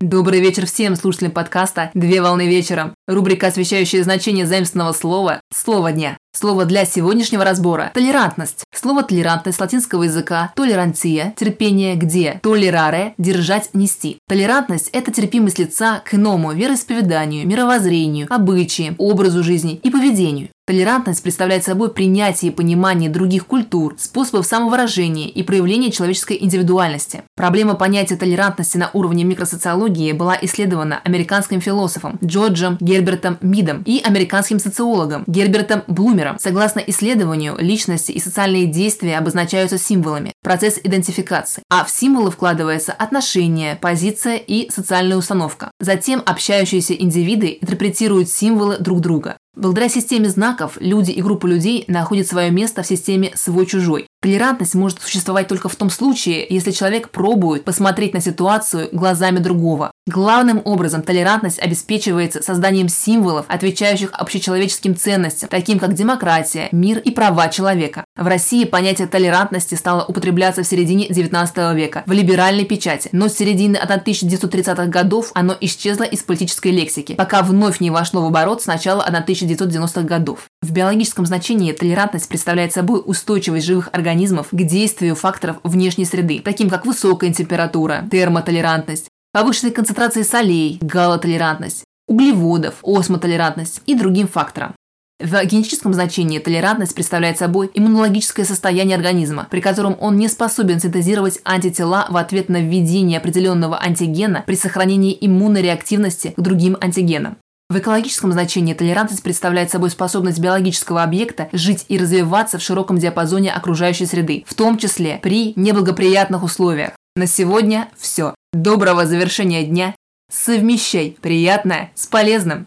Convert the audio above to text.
Добрый вечер всем слушателям подкаста «Две волны вечером». Рубрика, освещающая значение заимственного слова «Слово дня». Слово для сегодняшнего разбора – толерантность. Слово толерантность с латинского языка толерантия – терпение где, толераре – держать, нести. Толерантность – это терпимость лица к иному вероисповеданию, мировоззрению, обычаям, образу жизни и поведению. Толерантность представляет собой принятие и понимание других культур, способов самовыражения и проявления человеческой индивидуальности. Проблема понятия толерантности на уровне микросоциологии была исследована американским философом Джорджем Гербертом Мидом и американским социологом Гербертом Блумером. Согласно исследованию, личности и социальные действия обозначаются символами, процесс идентификации, а в символы вкладывается отношение, позиция и социальная установка. Затем общающиеся индивиды интерпретируют символы друг друга. Благодаря системе знаков люди и группа людей находят свое место в системе свой-чужой. Толерантность может существовать только в том случае, если человек пробует посмотреть на ситуацию глазами другого. Главным образом толерантность обеспечивается созданием символов, отвечающих общечеловеческим ценностям, таким как демократия, мир и права человека. В России понятие толерантности стало употребляться в середине XIX века в либеральной печати, но с середины 1930-х годов оно исчезло из политической лексики, пока вновь не вошло в оборот с начала 1990-х годов. В биологическом значении толерантность представляет собой устойчивость живых организмов к действию факторов внешней среды, таким как высокая температура, термотолерантность, повышенной концентрации солей, галотолерантность, углеводов, осмотолерантность и другим факторам. В генетическом значении толерантность представляет собой иммунологическое состояние организма, при котором он не способен синтезировать антитела в ответ на введение определенного антигена при сохранении иммунной реактивности к другим антигенам. В экологическом значении толерантность представляет собой способность биологического объекта жить и развиваться в широком диапазоне окружающей среды, в том числе при неблагоприятных условиях. На сегодня все. Доброго завершения дня. Совмещай приятное с полезным.